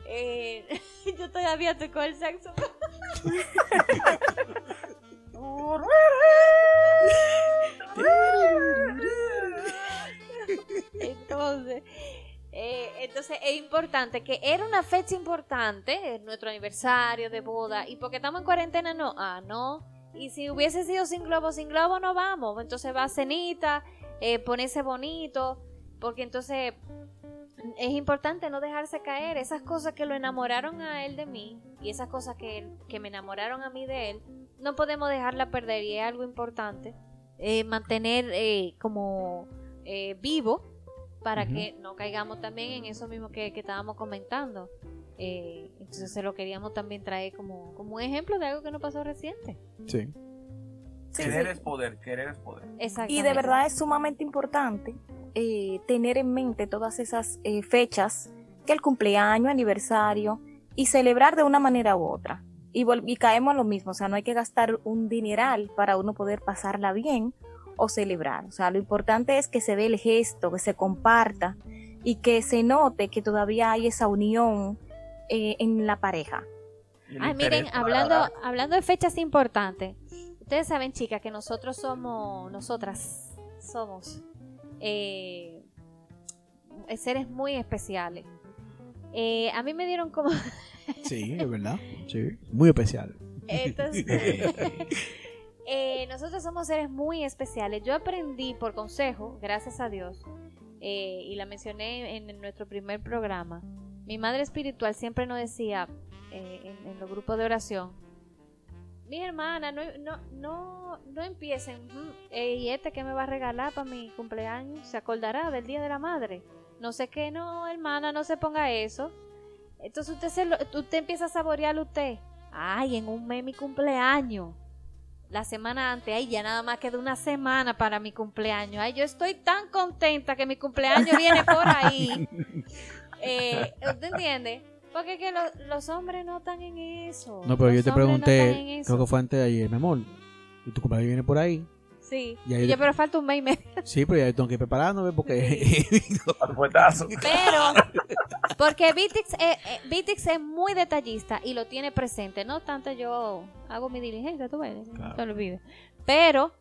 eh, yo todavía toco el saxofón. [LAUGHS] Entonces, eh, entonces es importante que era una fecha importante, nuestro aniversario de boda, y porque estamos en cuarentena, no, ah, no. Y si hubiese sido sin globo, sin globo no vamos. Entonces va cenita, eh, ponerse bonito, porque entonces es importante no dejarse caer. Esas cosas que lo enamoraron a él de mí y esas cosas que, que me enamoraron a mí de él, no podemos dejarla perder y es algo importante. Eh, mantener eh, como eh, vivo para que no caigamos también en eso mismo que, que estábamos comentando. Eh, entonces se lo queríamos también traer como, como un ejemplo de algo que no pasó reciente. Sí. Sí, querer sí. es poder, querer es poder. Exactamente. Y de verdad es sumamente importante eh, tener en mente todas esas eh, fechas, que el cumpleaños, aniversario, y celebrar de una manera u otra. Y, caemos a lo mismo, o sea, no hay que gastar un dineral para uno poder pasarla bien o celebrar. O sea, lo importante es que se dé el gesto, que se comparta y que se note que todavía hay esa unión eh, en la pareja. Ay, miren, hablando, hablando de fechas importantes, ustedes saben, chicas, que nosotros somos, nosotras somos eh, seres muy especiales. Eh, a mí me dieron como... [LAUGHS] Sí, es verdad. Sí. Muy especial. Entonces, [LAUGHS] eh, nosotros somos seres muy especiales. Yo aprendí por consejo, gracias a Dios, eh, y la mencioné en, nuestro primer programa. Mi madre espiritual siempre nos decía eh, en, en los grupos de oración, mi hermana, no, no, no, no empiecen, "Mm, eh, ¿y este qué me va a regalar para mi cumpleaños? ¿Se acordará del Día de la Madre? No sé qué, no, hermana, no se ponga eso. Entonces usted, se lo- usted empieza a saborearlo usted. Ay, en un mes mi cumpleaños. La semana antes, ay, ya nada más queda una semana para mi cumpleaños. Ay, yo estoy tan contenta que mi cumpleaños viene por ahí. [LAUGHS] Eh, ¿Usted entiende? Porque que lo- los hombres no están en eso. No, pero yo te no pregunté, eso. creo que fue antes de ayer, mi amor. ¿Y tu cumpleaños viene por ahí? Sí. Y ahí Y yo, de- pero falta un mes y medio. [LAUGHS] Sí, pero ya tengo que ir preparándome porque... [LAUGHS] Pero, [LAUGHS] porque Vitix es, eh, Vitix es muy detallista y lo tiene presente. No tanto yo hago mi diligencia, tú ves, no te olvides. Pero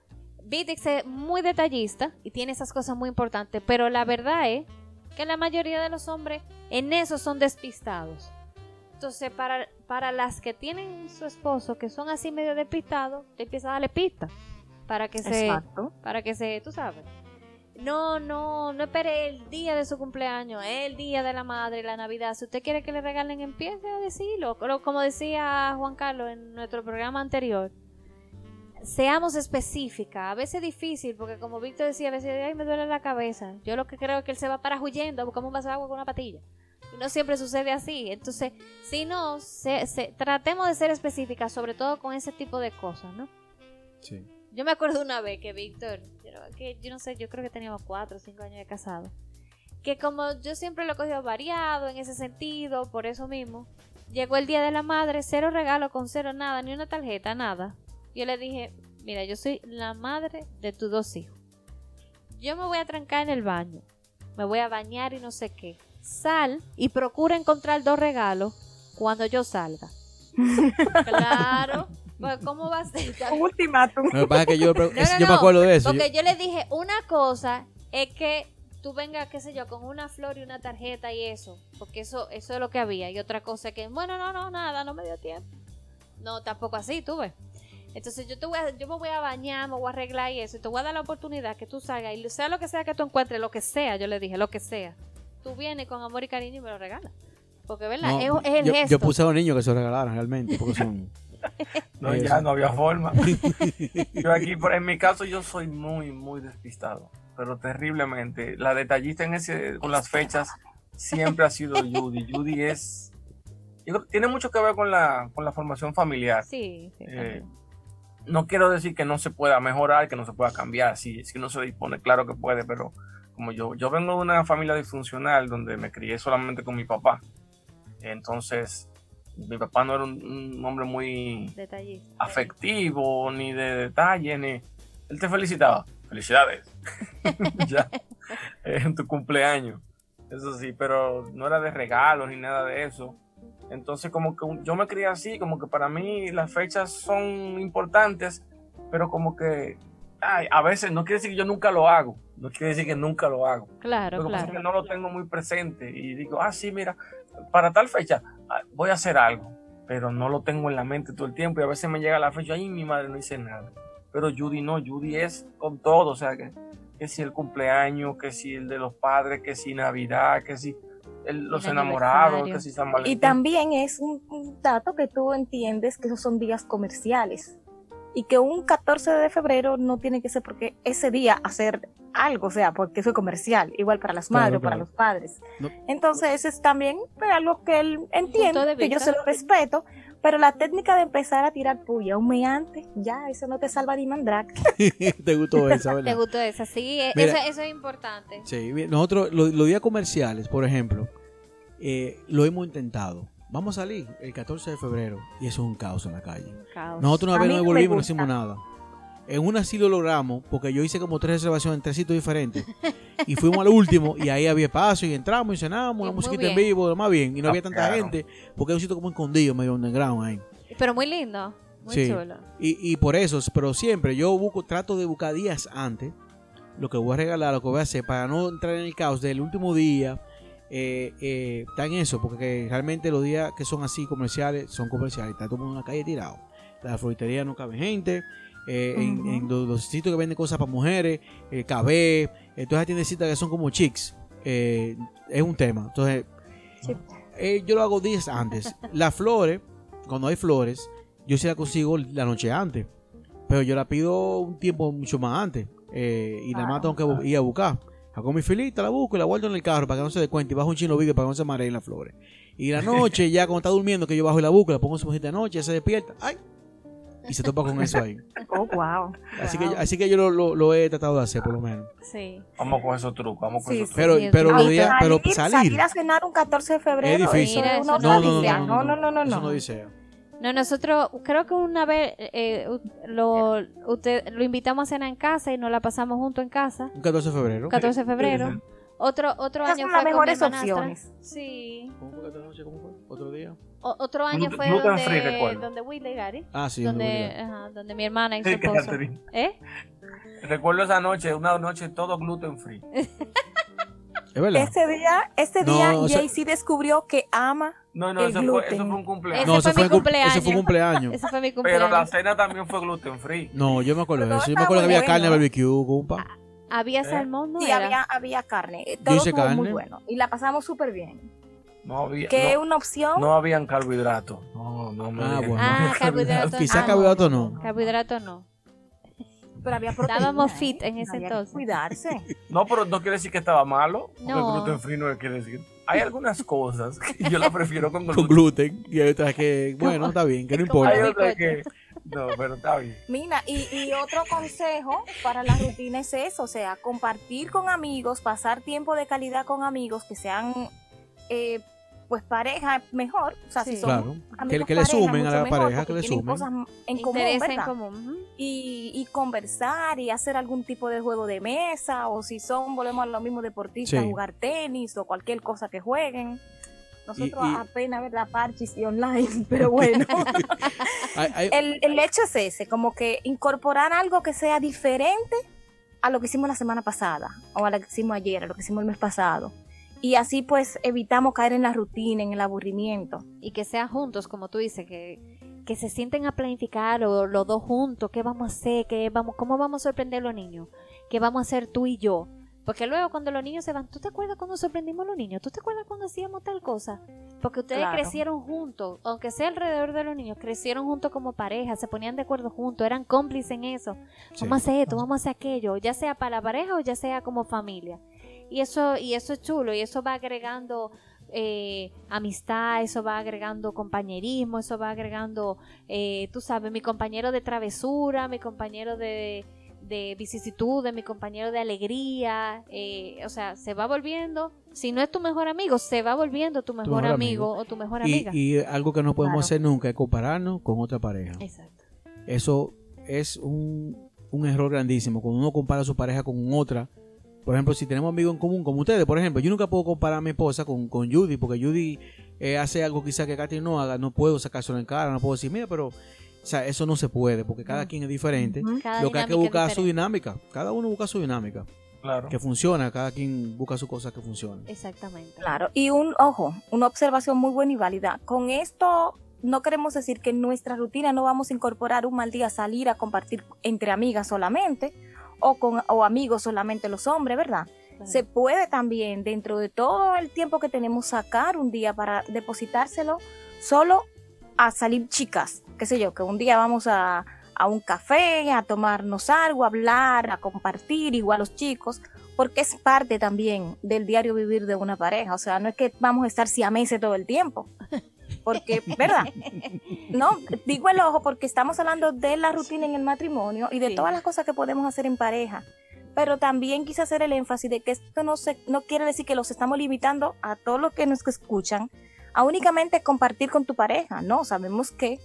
Vitix es muy detallista y tiene esas cosas muy importantes. Pero la verdad es que la mayoría de los hombres en eso son despistados. Entonces, para, para las que tienen su esposo que son así medio despistados, te empieza a darle pista para que se Exacto. para que se, tú sabes. No, no, no espere el día de su cumpleaños, el día de la madre, la Navidad. Si usted quiere que le regalen, empiece a decirlo. Como decía Juan Carlos en nuestro programa anterior, seamos específicas. A veces es difícil, porque como Víctor decía, a veces, ay, me duele la cabeza. Yo lo que creo es que él se va para huyendo, buscamos un vaso de agua con una patilla. Y no siempre sucede así. Entonces, si no, se- se- tratemos de ser específicas, sobre todo con ese tipo de cosas, ¿no? Sí. Yo me acuerdo una vez que Víctor, que yo no sé, yo creo que teníamos cuatro o cinco años de casado, que como yo siempre lo he cogido variado en ese sentido, por eso mismo, llegó el día de la madre, cero regalo con cero nada, ni una tarjeta, nada. Yo le dije, mira, yo soy la madre de tus dos hijos. Yo me voy a trancar en el baño, me voy a bañar y no sé qué. Sal y procura encontrar dos regalos cuando yo salga. [LAUGHS] claro, ¿cómo va a ser? [LAUGHS] Un ultimátum. Que pasa que yo, no, yo me no. acuerdo de eso. Porque yo- yo le dije, una cosa es que tú vengas, qué sé yo, con una flor y una tarjeta y eso, porque eso eso es lo que había. Y otra cosa es que, bueno, no, no, nada, no me dio tiempo. No, tampoco así, tú ves. Entonces yo te voy a, yo me voy a bañar, me voy a arreglar y eso, y te voy a dar la oportunidad que tú salgas y sea lo que sea que tú encuentres, lo que sea, yo le dije, lo que sea. Tú vienes con amor y cariño y me lo regalas. Porque, ¿verdad? no, es, es el yo, gesto. yo puse a los niños que se lo regalaran realmente, porque son... [LAUGHS] No, Eso. ya no había forma. Yo aquí, por, en mi caso, yo soy muy, muy despistado, pero terriblemente. La detallista en ese, con las fechas siempre ha sido Judy. Judy es, yo creo- tiene mucho que ver con la, con la formación familiar. Sí, sí. Eh, no quiero decir que no se pueda mejorar, que no se pueda cambiar, si, si uno se dispone, claro que puede, pero como yo, yo vengo de una familia disfuncional donde me crié solamente con mi papá, entonces mi papá no era un, un hombre muy Detallista. afectivo, ni de detalle, ni... Él te felicitaba, felicidades, [LAUGHS] ya, en tu cumpleaños, eso sí, pero no era de regalos ni nada de eso. Entonces como que yo me crié así, como que para mí las fechas son importantes, pero como que ay, a veces no quiere decir que yo nunca lo hago, no quiere decir que nunca lo hago. Claro, Lo que pasa es claro. que no lo tengo muy presente y digo, ah, sí, mira, para tal fecha voy a hacer algo, pero no lo tengo en la mente todo el tiempo y a veces me llega la fecha y mi madre no hice nada. Pero Judy no, Judy es con todo, o sea, que, que si el cumpleaños, que si el de los padres, que si Navidad, que si el- los El enamorados, que si San Y Valentín. también es un, un dato que tú entiendes que esos son días comerciales y que un 14 de febrero no tiene que ser porque ese día hacer algo, o sea, porque es comercial, igual para las Claro, madres, para claro. los padres. No. Entonces, eso es también pues, algo que él entiende, de que yo se lo respeto, pero la técnica de empezar a tirar puya un mes antes, ya, eso no te salva ni mandrake. [LAUGHS] ¿Te gustó esa, ¿Te verdad? gustó esa? Sí, Mira. eso, eso es importante. Sí, nosotros, lo- los días comerciales, por ejemplo, eh, lo hemos intentado. Vamos a salir el 14 de febrero y eso es un caos en la calle. Caos. Nosotros una vez no volvimos, no hicimos nada. En una sí lo logramos, porque yo hice como tres reservaciones en tres sitios diferentes. [LAUGHS] y fuimos al último, y ahí había espacio, y entramos y cenamos, muy musiquita en vivo, más bien. Y no había tanta claro. gente, porque es un sitio como escondido, medio underground ahí. Pero muy lindo, muy Sí. chulo. Y, y por eso, pero siempre yo busco, trato de buscar días antes lo que voy a regalar, lo que voy a hacer, para no entrar en el caos del último día. Eh, eh, está en eso, porque realmente los días que son así comerciales son comerciales. Está todo el mundo en la calle tirado. La floritería no cabe gente. eh, en, los, los sitios que venden cosas para mujeres, eh, cabé, eh, todas esas tiendecitas que son como chicks, eh, es un tema. Entonces, Sí. eh, yo lo hago días antes. [LAUGHS] Las flores, cuando hay flores, yo sí la consigo la noche antes. Pero yo la pido un tiempo mucho más antes. y nada más tengo que ir a buscar. Hago mi filita, la busco y la guardo en el carro para que no se dé cuenta. Y bajo un chino vídeo para que no se mareen las flores. Y la noche, ya cuando está durmiendo, que yo bajo y la busco, la pongo en su mesita de noche, ya se despierta. ¡Ay! Y se topa con eso ahí. [LAUGHS] Oh, wow. Así que, así que yo lo, lo- lo he tratado de hacer, por lo menos. Sí. Vamos con esos trucos, vamos con Sí, esos sí. trucos. Pero, pero, Ah, los días- pero salir, salir. salir a cenar un 14 de febrero Es difícil. eso Mira, es eso una no, odisea. no, no, no, no, no, Eso no. no dice. No, nosotros creo que una vez eh, u- lo, usted, lo invitamos a cenar en casa y nos la pasamos juntos en casa. Un 14 de febrero. 14 de febrero. Otro, otro Esas año son fue las con mi mejores opciones. Sí. ¿Cómo fue 14 de noche? ¿Cómo fue? ¿Otro día? O- otro año Gluten- fue gluten free, donde, recuerdo. donde Whitley Gary. Ah, sí. donde, donde... ajá, donde mi hermana y su Sí, [LAUGHS] esposo. ¿Eh? Recuerdo esa noche, una noche todo gluten free. [LAUGHS] Es verdad. Ese día, ese No, día o sea- descubrió que ama. No, no, eso fue, eso fue un cumpleaños. Ese no, fue ese mi cum- cumpleaños. Ese fue cumpleaños. Ese fue mi Pero la cumpleaños. cena también fue gluten free. No, yo me acuerdo de eso. Yo me acuerdo que había bueno. carne barbecue, compa. Había ¿Eh? salmón, ¿no Sí, era? había, había carne. Todo hice muy carne. bueno. Y la pasamos súper bien. No había, Que es no, una opción. no habían carbohidratos. No, no me Ah, bueno. Ah, [LAUGHS] carbohidratos. [LAUGHS] Quizá Ah, carbohidrato no. Carbohidrato no. Pero había proteína. Estábamos ¿eh? fit en ese entonces. Cuidarse. No, pero no quiere decir que estaba malo. Porque No. el gluten free no quiere decir. Hay algunas cosas que yo la prefiero con Con gluten. Y hay otras que, bueno, está bien, que no [LAUGHS] Hay importa. otras que. No, pero está bien. Mira, y, y otro consejo para la rutina es eso, o sea, compartir con amigos, pasar tiempo de calidad con amigos que sean, eh, pues, pareja mejor, o sea, si son Claro. Que, amigos que le pareja, sumen a la pareja, que le sumen. cosas en común. Y, y conversar y hacer algún tipo de juego de mesa, o si son, volvemos a los mismos deportistas, Sí. jugar tenis o cualquier cosa que jueguen. Nosotros y- apenas, ¿verdad? Parchis y online, [LAUGHS] pero bueno. [LAUGHS] El, el hecho es ese, como que incorporar algo que sea diferente a lo que hicimos la semana pasada, o a lo que hicimos ayer, a lo que hicimos el mes pasado. Y así pues evitamos caer en la rutina, en el aburrimiento. Y que sean juntos, como tú dices, que, que se sienten a planificar o los dos juntos, qué vamos a hacer, qué vamos, cómo vamos a sorprender a los niños, qué vamos a hacer tú y yo. Porque luego cuando los niños se van, ¿tú te acuerdas cuando sorprendimos a los niños? ¿Tú te acuerdas cuando hacíamos tal cosa? Porque ustedes Claro. crecieron juntos, aunque sea alrededor de los niños, crecieron juntos como pareja, se ponían de acuerdo juntos, eran cómplices en eso. sí. Vamos a hacer esto, vamos a hacer aquello, ya sea para la pareja o ya sea como familia. Y eso, y eso es chulo, y eso va agregando eh, amistad, eso va agregando compañerismo, eso va agregando, eh, tú sabes, mi compañero de travesura, mi compañero de, de vicisitudes, mi compañero de alegría, eh, o sea, se va volviendo, si no es tu mejor amigo, se va volviendo tu mejor, mejor amigo, amigo. o tu mejor Y, amiga. y algo que no podemos Claro. hacer nunca es compararnos con otra pareja. Exacto. Eso es un, un error grandísimo. Cuando uno compara a su pareja con otra, por ejemplo, si tenemos amigos en común, como ustedes, por ejemplo, yo nunca puedo comparar a mi esposa con, con Judy, porque Judy eh, hace algo quizá que Katy no haga, no puedo sacárselo en cara, no puedo decir, mira, pero O sea, eso no se puede porque cada quien es diferente. Cada Lo que hay que buscar es su dinámica. Cada uno busca su dinámica. Claro. Que funciona, cada quien busca su cosa que funcione. Exactamente. Claro, y un ojo, una observación muy buena y válida. Con esto no queremos decir que en nuestra rutina no vamos a incorporar un mal día salir a compartir entre amigas solamente o con o amigos solamente los hombres, ¿verdad? Se puede también dentro de todo el tiempo que tenemos sacar un día para depositárselo solo a salir chicas, qué sé yo, que un día vamos a, a un café, a tomarnos algo, a hablar, a compartir, igual los chicos, porque es parte también del diario vivir de una pareja. O sea, no es que vamos a estar siameses todo el tiempo. [LAUGHS] Porque, ¿verdad? No, digo el ojo porque estamos hablando de la rutina en el matrimonio y de Sí. todas las cosas que podemos hacer en pareja. Pero también quise hacer el énfasis de que esto no, se, no quiere decir que los estamos limitando a todos los que nos escuchan a únicamente compartir con tu pareja. No, sabemos que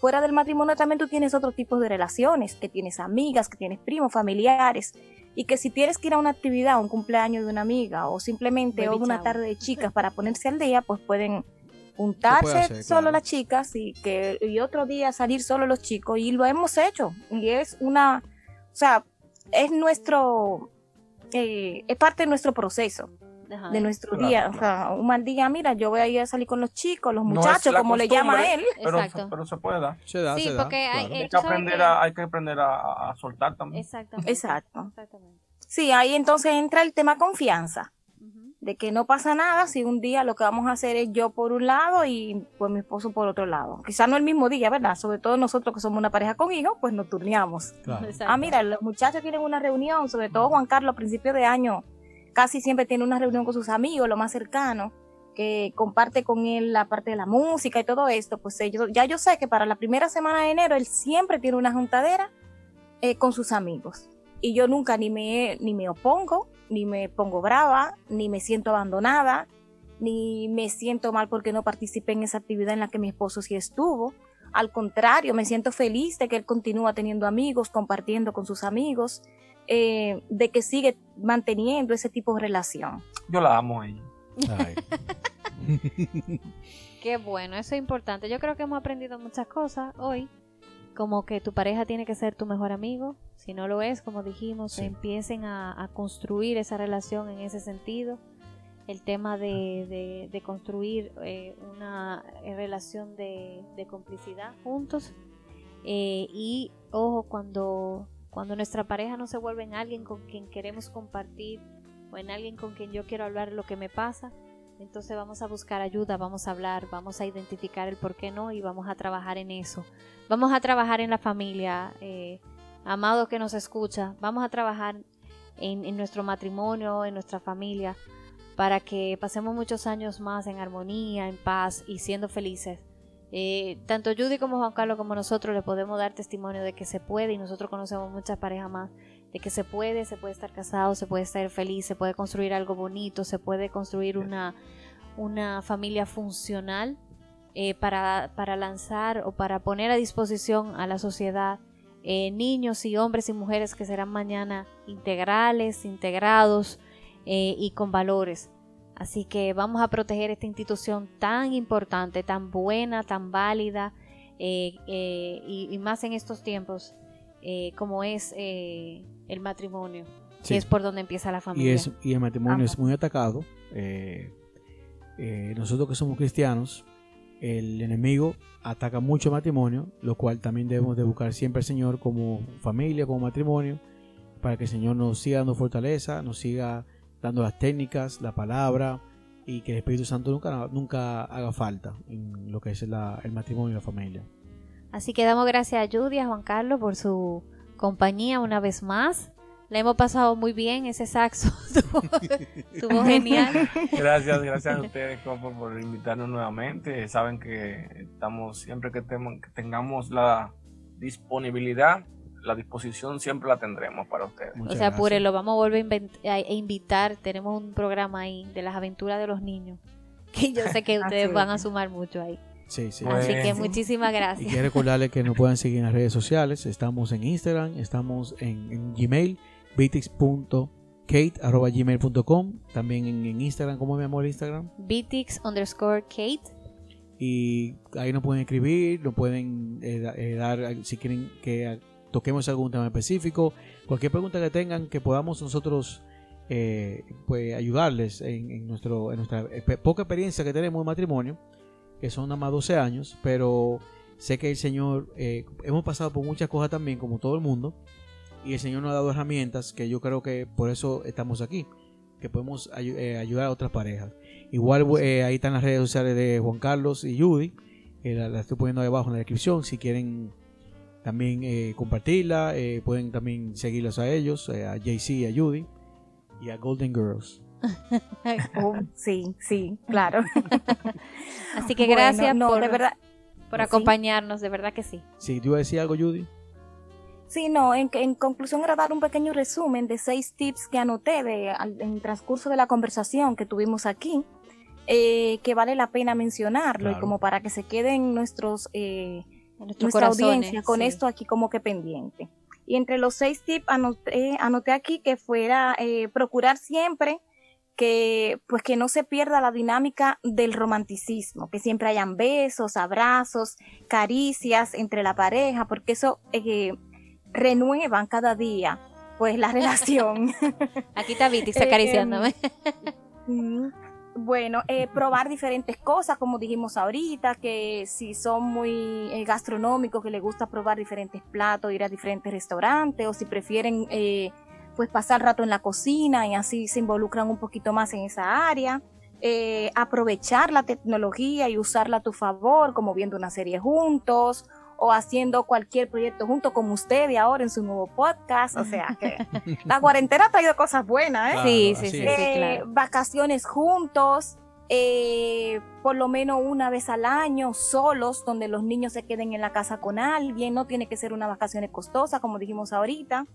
fuera del matrimonio también tú tienes otro tipo de relaciones, que tienes amigas, que tienes primos, familiares, y que si tienes que ir a una actividad, un cumpleaños de una amiga o simplemente Baby una tarde de chicas [LAUGHS] para ponerse al día, pues pueden juntarse hacer, solo claro. las chicas y que y otro día salir solo los chicos y lo hemos hecho y es una, o sea, es nuestro eh, es parte de nuestro proceso, Ajá. de nuestro Claro, día. claro. O sea, un mal día, mira, yo voy a ir a salir con los chicos, los muchachos, como le llama él. Pero, Exacto. pero se puede dar. Se da, Sí, se da, porque hay- claro. eh, Hay que aprender, que- a, hay que aprender a, a soltar también. Exactamente. Exacto. Exactamente. Sí, ahí entonces entra el tema confianza. De que no pasa nada si un día lo que vamos a hacer es yo por un lado y pues mi esposo por otro lado. Quizás no el mismo día, ¿verdad? Sobre todo nosotros que somos una pareja con hijos, pues nos turneamos. Claro. Ah, mira, los muchachos tienen una reunión, sobre todo Juan Carlos a principios de año, casi siempre tiene una reunión con sus amigos, lo más cercano, que comparte con él la parte de la música y todo esto, pues ellos, ya yo sé que para la primera semana de enero él siempre tiene una juntadera eh, con sus amigos. Y yo nunca ni me, ni me opongo, ni me pongo brava, ni me siento abandonada, ni me siento mal porque no participé en esa actividad en la que mi esposo sí estuvo. Al contrario, me siento feliz de que él continúa teniendo amigos, compartiendo con sus amigos, eh, de que sigue manteniendo ese tipo de relación. Yo la amo a ella. [LAUGHS] Qué bueno, eso es importante. Yo creo que hemos aprendido muchas cosas hoy, como que tu pareja tiene que ser tu mejor amigo. Si no lo es, como dijimos, Sí. empiecen a, a construir esa relación en ese sentido. El tema de, de- de construir eh, una eh, relación de, de complicidad juntos. Eh, y ojo, cuando, cuando nuestra pareja no se vuelve en alguien con quien queremos compartir o en alguien con quien yo quiero hablar lo que me pasa, entonces vamos a buscar ayuda, vamos a hablar, vamos a identificar el por qué no y vamos a trabajar en eso. Vamos a trabajar en la familia, eh, amado que nos escucha, vamos a trabajar en, nuestro matrimonio, en nuestra familia, para que pasemos muchos años más en armonía, en paz y siendo felices. Eh, tanto Judy como Juan Carlos como nosotros le podemos dar testimonio de que se puede y nosotros conocemos muchas parejas más de que se puede, se puede estar casado, se puede estar feliz, se puede construir algo bonito, se puede construir una, una familia funcional eh, para, para lanzar o para poner a disposición a la sociedad eh, niños y hombres y mujeres que serán mañana integrales, integrados eh, y con valores. Así que vamos a proteger esta institución tan importante, tan buena, tan válida y, y más en estos tiempos eh, como es eh, el matrimonio, Sí. que es por donde empieza la y, familia. es, y el matrimonio es muy atacado. eh, eh, nosotros que somos cristianos, el enemigo ataca mucho el matrimonio, lo cual también debemos de buscar siempre al Señor como familia, como matrimonio, para que el Señor nos siga dando fortaleza, nos siga dando las técnicas, la palabra y que el Espíritu Santo nunca, nunca haga falta en lo que es la- el matrimonio y la familia. Así que damos gracias a Judy, a Juan Carlos por su compañía una vez más. La hemos pasado muy bien, ese saxo [LAUGHS] estuvo, genial. Gracias, gracias a ustedes, compa, por invitarnos nuevamente. Saben que estamos, siempre que, tengamos la disponibilidad, la disposición siempre la tendremos para ustedes. O Muchas sea, gracias. apúrelo, vamos a volver a, invitar. Tenemos un programa ahí de las aventuras de los niños, que yo sé que [LAUGHS] ustedes Así van a sumar mucho ahí. Sí, sí. Bueno. Así que muchísimas Y gracias. quiero recordarles que nos pueden seguir en las redes sociales. Estamos en Instagram, estamos en, en Gmail, bitix.kate.gmail.com. También en, en Instagram, ¿cómo me llamo el Instagram? Bitix underscore Kate. Y ahí nos pueden escribir, nos pueden eh, eh, dar, si quieren que toquemos algún tema específico, cualquier pregunta que tengan, que podamos nosotros eh, pues ayudarles en, en nuestro, en nuestra espe- poca experiencia que tenemos en matrimonio, que son nada más 12 años, pero sé que el Señor, eh, hemos pasado por muchas cosas también, como todo el mundo, y el Señor nos ha dado herramientas que yo creo que por eso estamos aquí, que podemos eh, ayudar a otras parejas. Igual eh, ahí están las redes sociales de Juan Carlos y Judy, eh, la, estoy poniendo ahí abajo en la descripción, si quieren también compartirla, pueden también seguirlos a ellos, a JC y a Judy, y a Golden Girls. [LAUGHS] Oh, sí, sí, claro. [LAUGHS] Así que Bueno, gracias no, por, de verdad. por sí. acompañarnos, de verdad que sí. Si ¿tú ibas a decir algo, Judy? Sí, no, en, en conclusión era dar un pequeño resumen de seis tips que anoté de, al- en el transcurso de la conversación que tuvimos aquí, eh, que vale la pena mencionarlo Claro. y como para que se queden nuestros, eh, nuestra corazones, audiencia con sí. esto aquí como que pendiente. Y entre los seis tips anoté, anoté aquí que fuera eh, procurar siempre que pues que no se pierda la dinámica del romanticismo, que siempre hayan besos, abrazos, caricias entre la pareja, porque eso eh, renuevan cada día pues la relación. [LAUGHS] Aquí está Vitix Eh, acariciándome. Mm, Bueno, eh, probar diferentes cosas, como dijimos ahorita, que si son muy eh, gastronómicos, que les gusta probar diferentes platos, ir a diferentes restaurantes, o si prefieren eh, pues pasar rato en la cocina y así se involucran un poquito más en esa área. Eh, aprovechar la tecnología y usarla a tu favor, como viendo una serie juntos o haciendo cualquier proyecto junto como ustedes ahora en su nuevo podcast. O sea que [LAUGHS] la cuarentena ha traído cosas buenas, ¿eh? Claro, sí, sí, sí, es. sí, Eh, claro. vacaciones juntos, eh, por lo menos una vez al año, solos, donde los niños se queden en la casa con alguien, no tiene que ser una vacaciones costosa, como dijimos ahorita.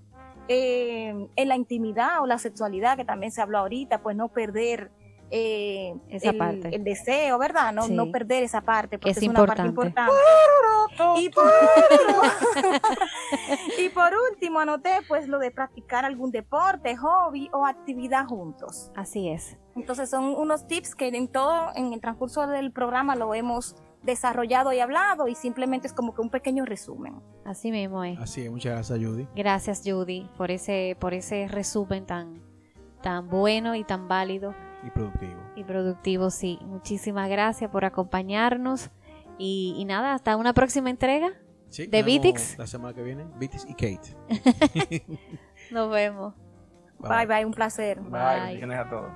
Eh, en la intimidad o la sexualidad, que también se habló ahorita, pues no perder eh, Esa el, parte. el deseo, ¿verdad? No, Sí. no perder esa parte, porque Es es, una parte importante. importante. Y por, último, [LAUGHS] y por último, anoté pues lo de practicar algún deporte, hobby o actividad juntos. Así es. Entonces son unos tips que en todo, en el transcurso del programa lo hemos desarrollado y hablado y simplemente es como que un pequeño resumen. Así mismo es. Así es, muchas gracias, Judy. Gracias, Judy, por ese, por ese resumen tan, tan bueno y tan válido Y productivo. y productivo. Sí, muchísimas gracias por acompañarnos. Y, y nada, hasta una próxima entrega. Sí, ¿De Vitix? La semana que viene, Vitix y Kate. [LAUGHS] Nos vemos. Bye bye, un placer. Bye, Bye. a todos.